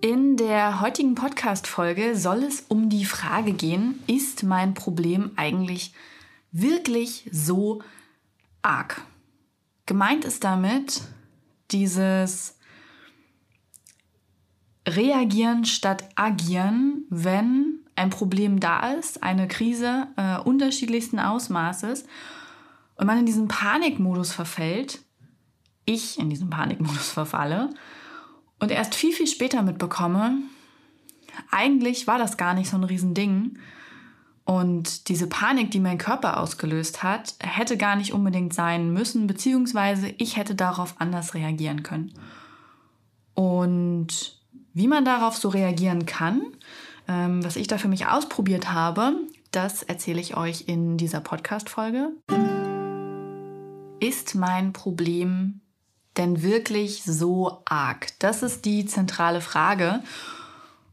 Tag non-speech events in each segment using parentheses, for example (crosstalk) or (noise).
In der heutigen Podcast-Folge soll es um die Frage gehen, ist mein Problem eigentlich wirklich so arg? Gemeint ist damit dieses Reagieren statt agieren, wenn ein Problem da ist, eine Krise äh, unterschiedlichsten Ausmaßes und man in diesen Panikmodus verfällt, ich in diesen Panikmodus (laughs) verfalle und erst viel, viel später mitbekomme, eigentlich war das gar nicht so ein Riesending. Und diese Panik, die mein Körper ausgelöst hat, hätte gar nicht unbedingt sein müssen, beziehungsweise ich hätte darauf anders reagieren können. Und wie man darauf so reagieren kann, ähm, was ich da für mich ausprobiert habe, das erzähle ich euch in dieser Podcast-Folge. Ist mein Problem denn wirklich so arg? Das ist die zentrale Frage.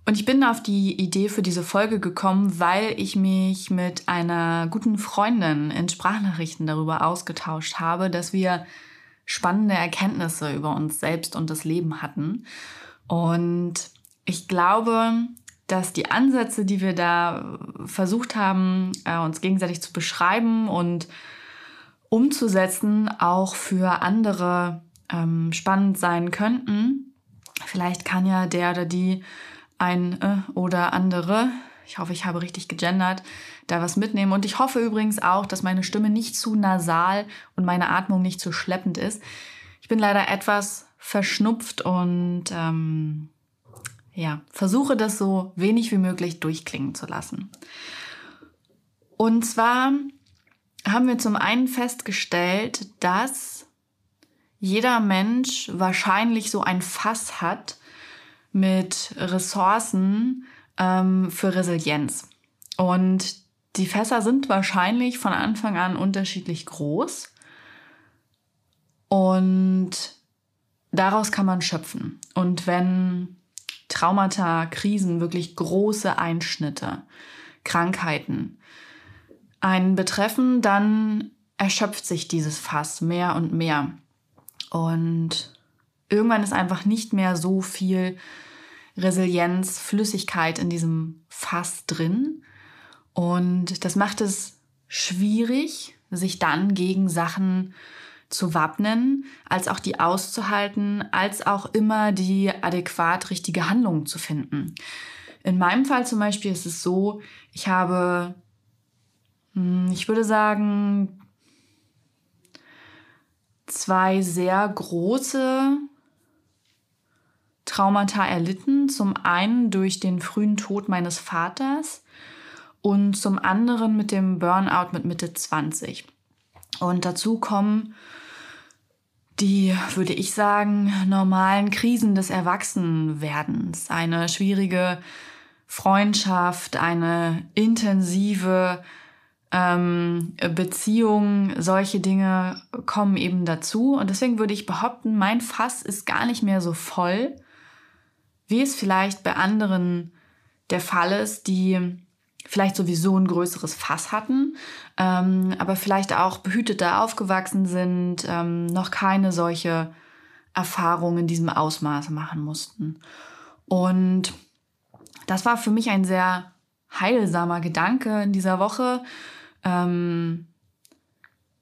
Und ich bin auf die Idee für diese Folge gekommen, weil ich mich mit einer guten Freundin in Sprachnachrichten darüber ausgetauscht habe, dass wir spannende Erkenntnisse über uns selbst und das Leben hatten. Und ich glaube, dass die Ansätze, die wir da versucht haben, äh, uns gegenseitig zu beschreiben und umzusetzen, auch für andere ähm, spannend sein könnten. Vielleicht kann ja der oder die ein äh, oder andere, ich hoffe, ich habe richtig gegendert, da was mitnehmen. Und ich hoffe übrigens auch, dass meine Stimme nicht zu nasal und meine Atmung nicht zu schleppend ist. Ich bin leider etwas verschnupft und ähm, ja, versuche das so wenig wie möglich durchklingen zu lassen. Und zwar haben wir zum einen festgestellt, dass jeder Mensch wahrscheinlich so ein Fass hat mit Ressourcen ähm, für Resilienz. Und die Fässer sind wahrscheinlich von Anfang an unterschiedlich groß. Und daraus kann man schöpfen. Und wenn Traumata, Krisen, wirklich große Einschnitte, Krankheiten einen betreffen, dann erschöpft sich dieses Fass mehr und mehr. Und irgendwann ist einfach nicht mehr so viel Resilienz, Flüssigkeit in diesem Fass drin. Und das macht es schwierig, sich dann gegen Sachen zu wappnen, als auch die auszuhalten, als auch immer die adäquat richtige Handlung zu finden. In meinem Fall zum Beispiel ist es so, ich habe, hm, ich würde sagen, zwei sehr große Traumata erlitten. Zum einen durch den frühen Tod meines Vaters und zum anderen mit dem Burnout mit Mitte 20. Und dazu kommen die, würde ich sagen, normalen Krisen des Erwachsenwerdens. Eine schwierige Freundschaft, eine intensive ähm, Beziehungen, solche Dinge kommen eben dazu. Und deswegen würde ich behaupten, mein Fass ist gar nicht mehr so voll, wie es vielleicht bei anderen der Fall ist, die vielleicht sowieso ein größeres Fass hatten, ähm, aber vielleicht auch behüteter aufgewachsen sind, ähm, noch keine solche Erfahrungen in diesem Ausmaß machen mussten. Und das war für mich ein sehr heilsamer Gedanke in dieser Woche, ähm,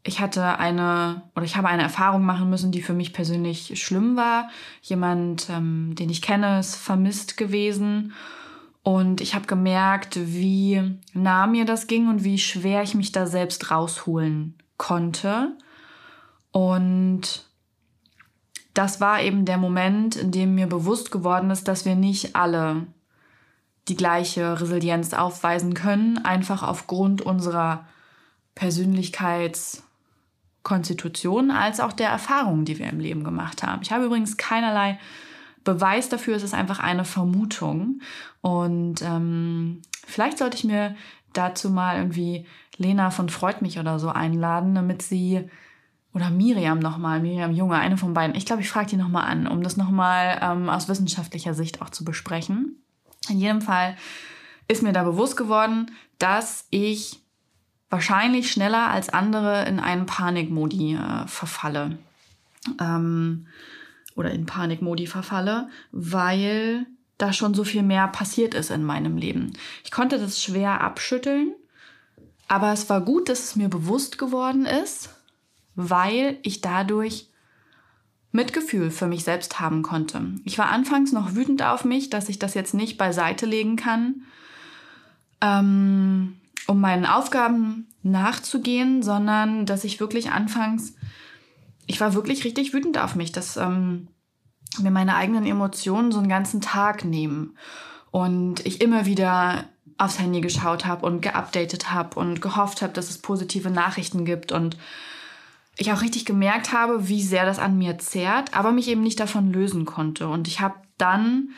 ich hatte eine oder ich habe eine Erfahrung machen müssen, die für mich persönlich schlimm war. Jemand, ähm, den ich kenne, ist vermisst gewesen. Und ich habe gemerkt, wie nah mir das ging und wie schwer ich mich da selbst rausholen konnte. Und das war eben der Moment, in dem mir bewusst geworden ist, dass wir nicht alle die gleiche Resilienz aufweisen können, einfach aufgrund unserer Persönlichkeitskonstitution als auch der Erfahrungen, die wir im Leben gemacht haben. Ich habe übrigens keinerlei Beweis dafür, es ist einfach eine Vermutung. Und ähm, vielleicht sollte ich mir dazu mal irgendwie Lena von Freut mich oder so einladen, damit sie oder Miriam nochmal, Miriam Junge, eine von beiden. Ich glaube, ich frage die nochmal an, um das nochmal ähm, aus wissenschaftlicher Sicht auch zu besprechen. In jedem Fall ist mir da bewusst geworden, dass ich wahrscheinlich schneller als andere in einen Panikmodi äh, verfalle. Ähm, oder in Panikmodi verfalle, weil da schon so viel mehr passiert ist in meinem Leben. Ich konnte das schwer abschütteln, aber es war gut, dass es mir bewusst geworden ist weil ich dadurch Mitgefühl für mich selbst haben konnte. Ich war anfangs noch wütend auf mich, dass ich das jetzt nicht beiseite legen kann, ähm, um meinen Aufgaben nachzugehen, sondern dass ich wirklich anfangs, ich war wirklich richtig wütend auf mich, dass ähm, mir meine eigenen Emotionen so einen ganzen Tag nehmen und ich immer wieder aufs Handy geschaut habe und geupdatet habe und gehofft habe, dass es positive Nachrichten gibt und ich auch richtig gemerkt habe, wie sehr das an mir zehrt, aber mich eben nicht davon lösen konnte. Und ich habe dann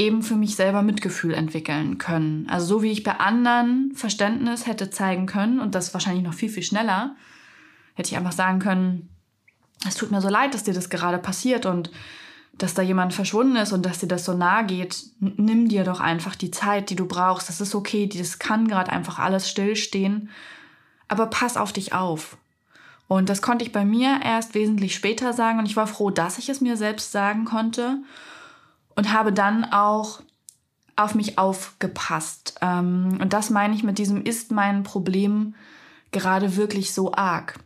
eben für mich selber Mitgefühl entwickeln können. Also so wie ich bei anderen Verständnis hätte zeigen können und das wahrscheinlich noch viel, viel schneller, hätte ich einfach sagen können, es tut mir so leid, dass dir das gerade passiert und dass da jemand verschwunden ist und dass dir das so nahe geht. Nimm dir doch einfach die Zeit, die du brauchst. Das ist okay, das kann gerade einfach alles stillstehen. Aber pass auf dich auf. Und das konnte ich bei mir erst wesentlich später sagen und ich war froh, dass ich es mir selbst sagen konnte und habe dann auch auf mich aufgepasst. Ähm, und das meine ich mit diesem ist mein Problem gerade wirklich so arg.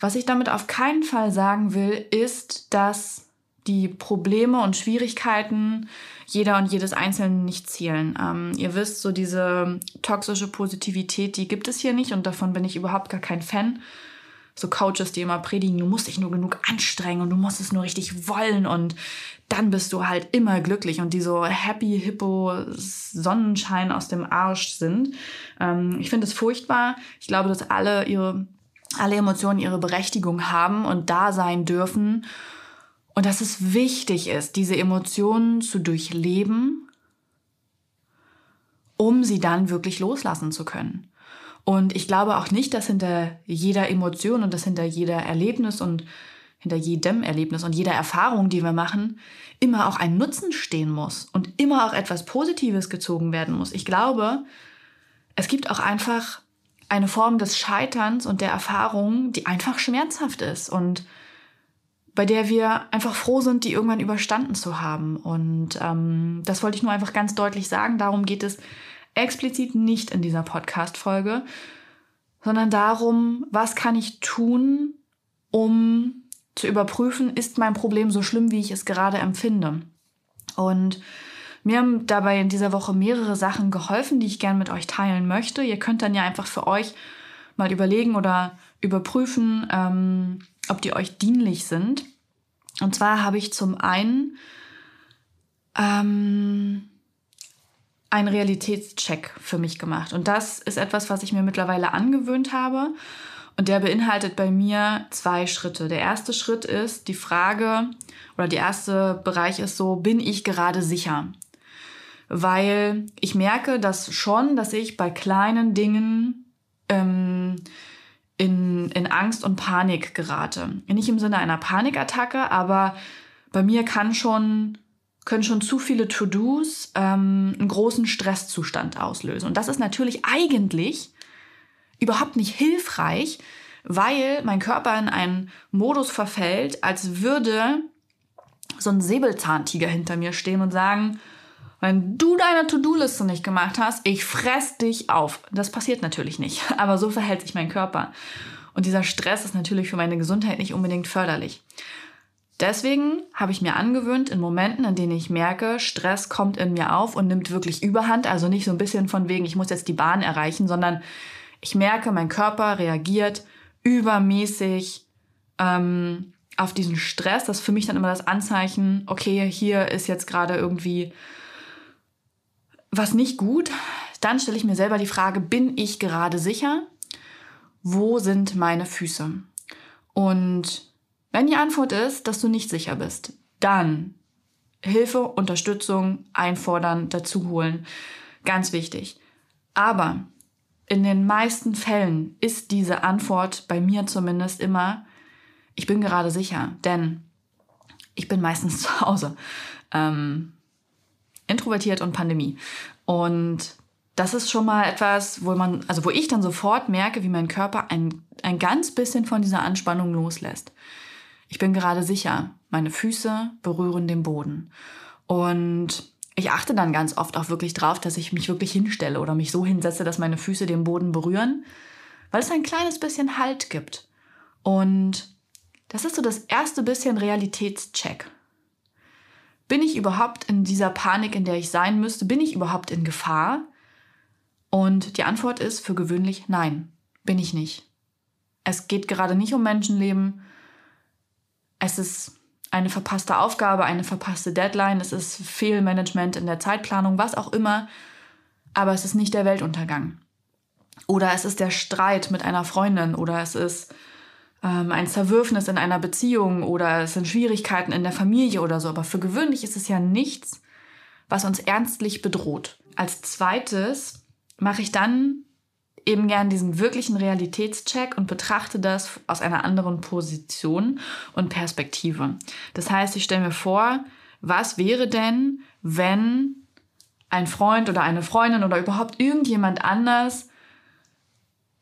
Was ich damit auf keinen Fall sagen will, ist, dass die Probleme und Schwierigkeiten jeder und jedes Einzelnen nicht zählen. Ähm, ihr wisst, so diese toxische Positivität, die gibt es hier nicht und davon bin ich überhaupt gar kein Fan so Coaches, die immer predigen, du musst dich nur genug anstrengen und du musst es nur richtig wollen und dann bist du halt immer glücklich und die so happy hippo Sonnenschein aus dem Arsch sind. Ähm, ich finde es furchtbar. Ich glaube, dass alle ihre, alle Emotionen ihre Berechtigung haben und da sein dürfen und dass es wichtig ist, diese Emotionen zu durchleben, um sie dann wirklich loslassen zu können. Und ich glaube auch nicht, dass hinter jeder Emotion und dass hinter jeder Erlebnis und hinter jedem Erlebnis und jeder Erfahrung, die wir machen, immer auch ein Nutzen stehen muss und immer auch etwas Positives gezogen werden muss. Ich glaube, es gibt auch einfach eine Form des Scheiterns und der Erfahrung, die einfach schmerzhaft ist und bei der wir einfach froh sind, die irgendwann überstanden zu haben. Und ähm, das wollte ich nur einfach ganz deutlich sagen. Darum geht es explizit nicht in dieser Podcast-Folge, sondern darum, was kann ich tun, um zu überprüfen, ist mein Problem so schlimm, wie ich es gerade empfinde. Und mir haben dabei in dieser Woche mehrere Sachen geholfen, die ich gerne mit euch teilen möchte. Ihr könnt dann ja einfach für euch mal überlegen oder überprüfen, ähm, ob die euch dienlich sind. Und zwar habe ich zum einen ähm, einen Realitätscheck für mich gemacht. Und das ist etwas, was ich mir mittlerweile angewöhnt habe. Und der beinhaltet bei mir zwei Schritte. Der erste Schritt ist die Frage, oder der erste Bereich ist so, bin ich gerade sicher? Weil ich merke das schon, dass ich bei kleinen Dingen ähm, in, in Angst und Panik gerate. Nicht im Sinne einer Panikattacke, aber bei mir kann schon können schon zu viele To-Dos ähm, einen großen Stresszustand auslösen. Und das ist natürlich eigentlich überhaupt nicht hilfreich, weil mein Körper in einen Modus verfällt, als würde so ein Säbelzahntiger hinter mir stehen und sagen, wenn du deine To-Do-Liste nicht gemacht hast, ich fress dich auf. Das passiert natürlich nicht, (laughs) aber so verhält sich mein Körper. Und dieser Stress ist natürlich für meine Gesundheit nicht unbedingt förderlich. Deswegen habe ich mir angewöhnt, in Momenten, in denen ich merke, Stress kommt in mir auf und nimmt wirklich Überhand, also nicht so ein bisschen von wegen, ich muss jetzt die Bahn erreichen, sondern ich merke, mein Körper reagiert übermäßig ähm, auf diesen Stress. Das ist für mich dann immer das Anzeichen, okay, hier ist jetzt gerade irgendwie was nicht gut. Dann stelle ich mir selber die Frage, bin ich gerade sicher? Wo sind meine Füße? Und wenn die Antwort ist, dass du nicht sicher bist, dann Hilfe, Unterstützung einfordern, dazu holen. Ganz wichtig. Aber in den meisten Fällen ist diese Antwort bei mir zumindest immer, ich bin gerade sicher, denn ich bin meistens (laughs) zu Hause. Ähm, introvertiert und Pandemie. Und das ist schon mal etwas, wo man, also wo ich dann sofort merke, wie mein Körper ein, ein ganz bisschen von dieser Anspannung loslässt. Ich bin gerade sicher, meine Füße berühren den Boden. Und ich achte dann ganz oft auch wirklich drauf, dass ich mich wirklich hinstelle oder mich so hinsetze, dass meine Füße den Boden berühren, weil es ein kleines bisschen Halt gibt. Und das ist so das erste bisschen Realitätscheck. Bin ich überhaupt in dieser Panik, in der ich sein müsste? Bin ich überhaupt in Gefahr? Und die Antwort ist für gewöhnlich nein, bin ich nicht. Es geht gerade nicht um Menschenleben. Es ist eine verpasste Aufgabe, eine verpasste Deadline, es ist Fehlmanagement in der Zeitplanung, was auch immer. Aber es ist nicht der Weltuntergang. Oder es ist der Streit mit einer Freundin oder es ist ähm, ein Zerwürfnis in einer Beziehung oder es sind Schwierigkeiten in der Familie oder so. Aber für gewöhnlich ist es ja nichts, was uns ernstlich bedroht. Als zweites mache ich dann eben gern diesen wirklichen Realitätscheck und betrachte das aus einer anderen Position und Perspektive. Das heißt, ich stelle mir vor, was wäre denn, wenn ein Freund oder eine Freundin oder überhaupt irgendjemand anders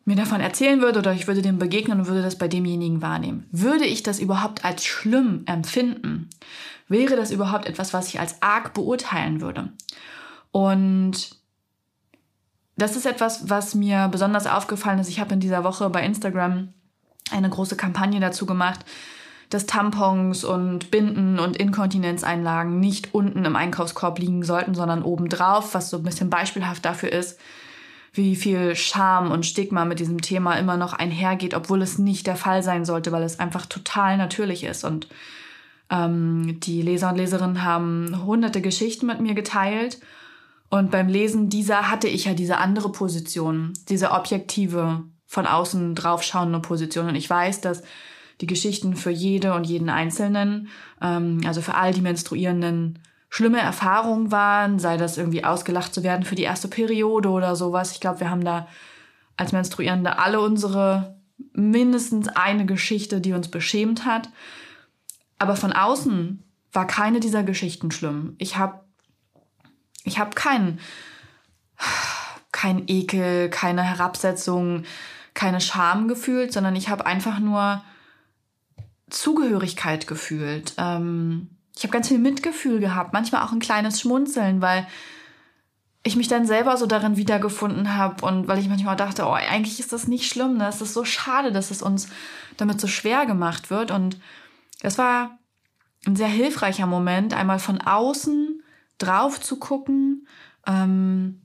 mir davon erzählen würde oder ich würde dem begegnen und würde das bei demjenigen wahrnehmen. Würde ich das überhaupt als schlimm empfinden? Wäre das überhaupt etwas, was ich als arg beurteilen würde? Und das ist etwas, was mir besonders aufgefallen ist. Ich habe in dieser Woche bei Instagram eine große Kampagne dazu gemacht, dass Tampons und Binden und Inkontinenzeinlagen nicht unten im Einkaufskorb liegen sollten, sondern obendrauf, was so ein bisschen beispielhaft dafür ist, wie viel Scham und Stigma mit diesem Thema immer noch einhergeht, obwohl es nicht der Fall sein sollte, weil es einfach total natürlich ist. Und ähm, die Leser und Leserinnen haben hunderte Geschichten mit mir geteilt. Und beim Lesen dieser hatte ich ja diese andere Position, diese objektive, von außen draufschauende Position. Und ich weiß, dass die Geschichten für jede und jeden Einzelnen, ähm, also für all die Menstruierenden, schlimme Erfahrungen waren, sei das irgendwie ausgelacht zu werden für die erste Periode oder sowas. Ich glaube, wir haben da als Menstruierende alle unsere mindestens eine Geschichte, die uns beschämt hat. Aber von außen war keine dieser Geschichten schlimm. Ich habe ich hab keinen kein Ekel, keine Herabsetzung, keine Scham gefühlt, sondern ich habe einfach nur Zugehörigkeit gefühlt. Ähm, ich habe ganz viel Mitgefühl gehabt, manchmal auch ein kleines Schmunzeln, weil ich mich dann selber so darin wiedergefunden habe und weil ich manchmal dachte, oh, eigentlich ist das nicht schlimm, ne? es ist so schade, dass es uns damit so schwer gemacht wird. Und das war ein sehr hilfreicher Moment, einmal von außen drauf zu gucken, ähm,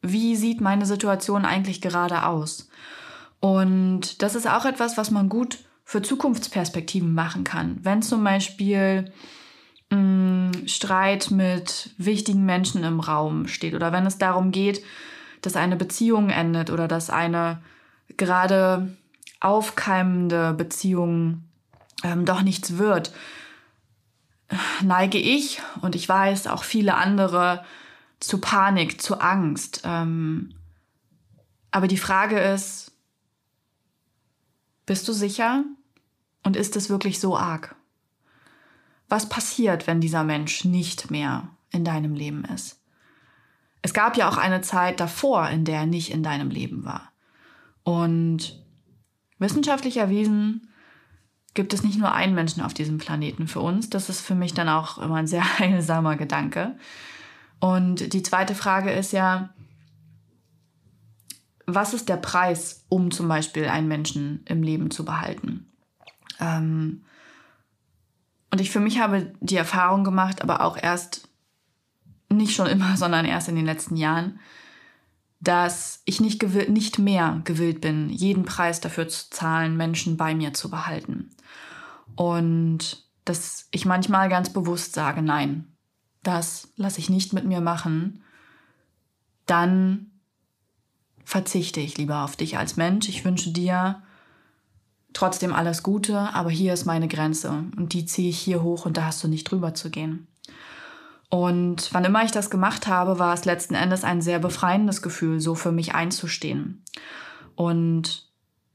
wie sieht meine Situation eigentlich gerade aus. Und das ist auch etwas, was man gut für Zukunftsperspektiven machen kann. Wenn zum Beispiel Streit mit wichtigen Menschen im Raum steht oder wenn es darum geht, dass eine Beziehung endet oder dass eine gerade aufkeimende Beziehung ähm, doch nichts wird, neige ich und ich weiß auch viele andere zu Panik, zu Angst. Ähm, aber die Frage ist, bist du sicher und ist es wirklich so arg? was passiert, wenn dieser Mensch nicht mehr in deinem Leben ist. Es gab ja auch eine Zeit davor, in der er nicht in deinem Leben war. Und wissenschaftlich erwiesen gibt es nicht nur einen Menschen auf diesem Planeten für uns. Das ist für mich dann auch immer ein sehr (laughs) heilsamer Gedanke. Und die zweite Frage ist ja, was ist der Preis, um zum Beispiel einen Menschen im Leben zu behalten? Ähm, und ich für mich habe die Erfahrung gemacht, aber auch erst nicht schon immer, (laughs) sondern erst in den letzten Jahren, dass ich nicht, gewillt, nicht mehr gewillt bin, jeden Preis dafür zu zahlen, Menschen bei mir zu behalten. Und dass ich manchmal ganz bewusst sage, nein, das lasse ich nicht mit mir machen, dann verzichte ich lieber auf dich als Mensch. Ich wünsche dir trotzdem alles Gute, aber hier ist meine Grenze und die ziehe ich hier hoch und da hast du nicht drüber zu gehen. Und wann immer ich das gemacht habe, war es letzten Endes ein sehr befreiendes Gefühl, so für mich einzustehen. Und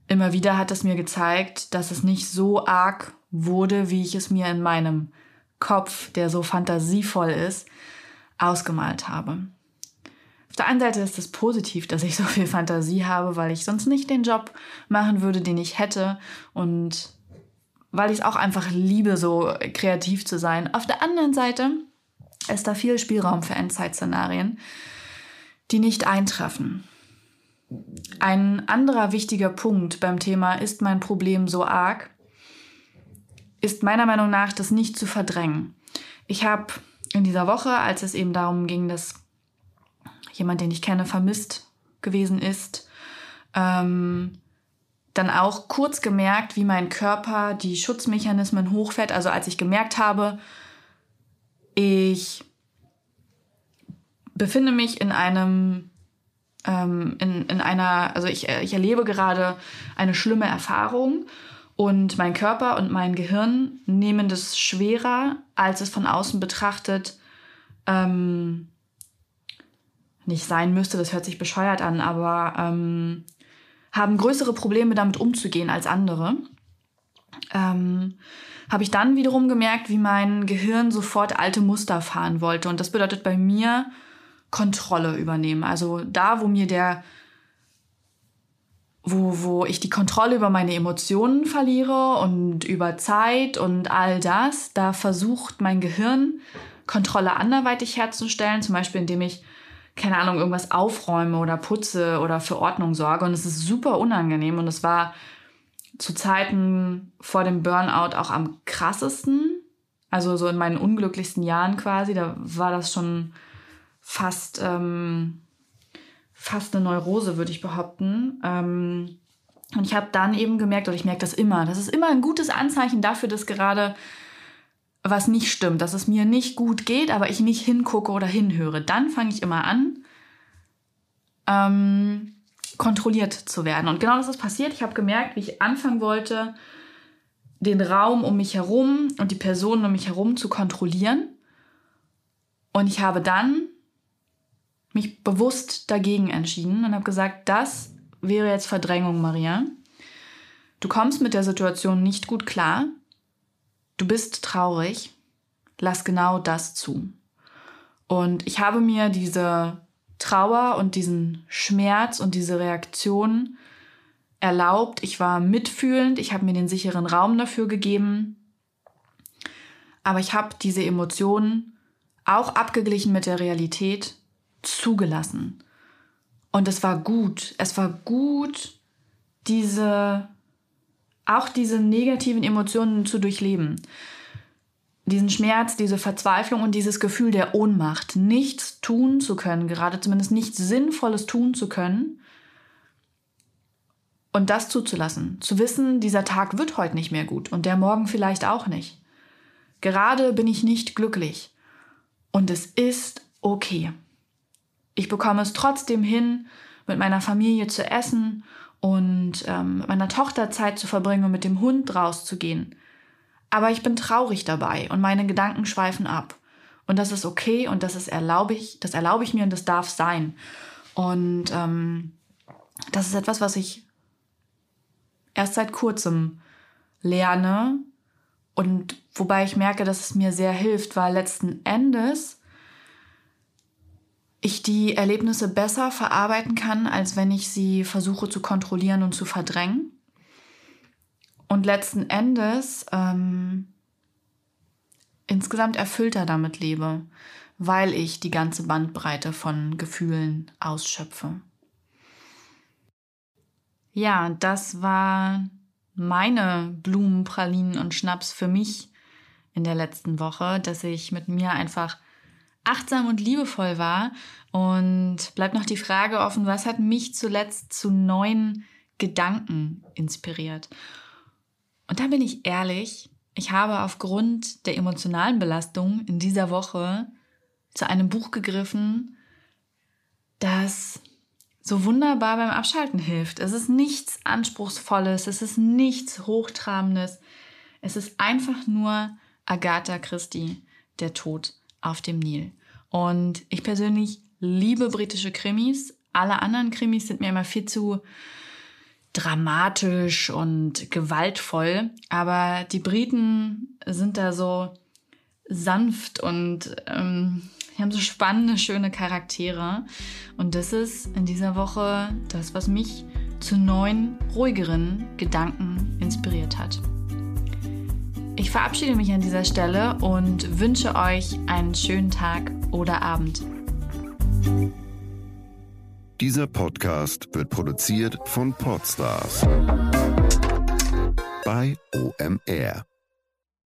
immer wieder hat es mir gezeigt, dass es nicht so arg wurde, wie ich es mir in meinem Kopf, der so fantasievoll ist, ausgemalt habe. Auf der einen Seite ist es positiv, dass ich so viel Fantasie habe, weil ich sonst nicht den Job machen würde, den ich hätte und weil ich es auch einfach liebe, so kreativ zu sein. Auf der anderen Seite ist da viel Spielraum für Endzeit-Szenarien, die nicht eintreffen. Ein anderer wichtiger Punkt beim Thema ist mein Problem so arg, ist meiner Meinung nach das nicht zu verdrängen. Ich habe in dieser Woche, als es eben darum ging, dass jemand, den ich kenne, vermisst gewesen ist. Ähm, dann auch kurz gemerkt, wie mein Körper die Schutzmechanismen hochfährt. Also als ich gemerkt habe, ich befinde mich in einem, ähm, in, in einer, also ich, ich erlebe gerade eine schlimme Erfahrung und mein Körper und mein Gehirn nehmen das schwerer, als es von außen betrachtet ähm, nicht sein müsste, das hört sich bescheuert an, aber ähm, haben größere Probleme damit umzugehen als andere. Ähm, habe ich dann wiederum gemerkt, wie mein Gehirn sofort alte Muster fahren wollte. Und das bedeutet bei mir Kontrolle übernehmen. Also da, wo mir der, wo, wo ich die Kontrolle über meine Emotionen verliere und über Zeit und all das, da versucht mein Gehirn Kontrolle anderweitig herzustellen, zum Beispiel indem ich keine Ahnung, irgendwas aufräume oder putze oder für Ordnung sorge. Und es ist super unangenehm. Und es war zu Zeiten vor dem Burnout auch am krassesten. Also so in meinen unglücklichsten Jahren quasi. Da war das schon fast, ähm, fast eine Neurose, würde ich behaupten. Ähm, und ich habe dann eben gemerkt, oder ich merke das immer, das ist immer ein gutes Anzeichen dafür, dass gerade was nicht stimmt, dass es mir nicht gut geht, aber ich nicht hingucke oder hinhöre, dann fange ich immer an, ähm, kontrolliert zu werden. Und genau das ist passiert. Ich habe gemerkt, wie ich anfangen wollte, den Raum um mich herum und die Personen um mich herum zu kontrollieren. Und ich habe dann mich bewusst dagegen entschieden und habe gesagt, das wäre jetzt Verdrängung, Maria. Du kommst mit der Situation nicht gut klar. Du bist traurig, lass genau das zu. Und ich habe mir diese Trauer und diesen Schmerz und diese Reaktion erlaubt. Ich war mitfühlend, ich habe mir den sicheren Raum dafür gegeben. Aber ich habe diese Emotionen auch abgeglichen mit der Realität zugelassen. Und es war gut. Es war gut, diese auch diese negativen Emotionen zu durchleben. Diesen Schmerz, diese Verzweiflung und dieses Gefühl der Ohnmacht, nichts tun zu können, gerade zumindest nichts Sinnvolles tun zu können. Und das zuzulassen, zu wissen, dieser Tag wird heute nicht mehr gut und der morgen vielleicht auch nicht. Gerade bin ich nicht glücklich und es ist okay. Ich bekomme es trotzdem hin, mit meiner Familie zu essen und ähm, mit meiner Tochter Zeit zu verbringen und mit dem Hund rauszugehen. Aber ich bin traurig dabei und meine Gedanken schweifen ab. Und das ist okay und das ist erlaube ich, das erlaube ich mir und das darf sein. Und ähm, das ist etwas, was ich erst seit kurzem lerne und wobei ich merke, dass es mir sehr hilft, weil letzten Endes ich die Erlebnisse besser verarbeiten kann, als wenn ich sie versuche zu kontrollieren und zu verdrängen. Und letzten Endes ähm, insgesamt erfüllter damit lebe, weil ich die ganze Bandbreite von Gefühlen ausschöpfe. Ja, das war meine Blumen, Pralinen und Schnaps für mich in der letzten Woche, dass ich mit mir einfach achtsam und liebevoll war. Und bleibt noch die Frage offen, was hat mich zuletzt zu neuen Gedanken inspiriert? Und da bin ich ehrlich, ich habe aufgrund der emotionalen Belastung in dieser Woche zu einem Buch gegriffen, das so wunderbar beim Abschalten hilft. Es ist nichts Anspruchsvolles, es ist nichts Hochtrabendes. Es ist einfach nur Agatha Christie, der Tod auf dem Nil. Und ich persönlich liebe britische Krimis. Alle anderen Krimis sind mir immer viel zu dramatisch und gewaltvoll. Aber die Briten sind da so sanft und ähm, haben so spannende, schöne Charaktere. Und das ist in dieser Woche das, was mich zu neuen, ruhigeren Gedanken inspiriert hat. Ich verabschiede mich an dieser Stelle und wünsche euch einen schönen Tag oder Abend. Dieser Podcast wird produziert von Podstars bei OMR.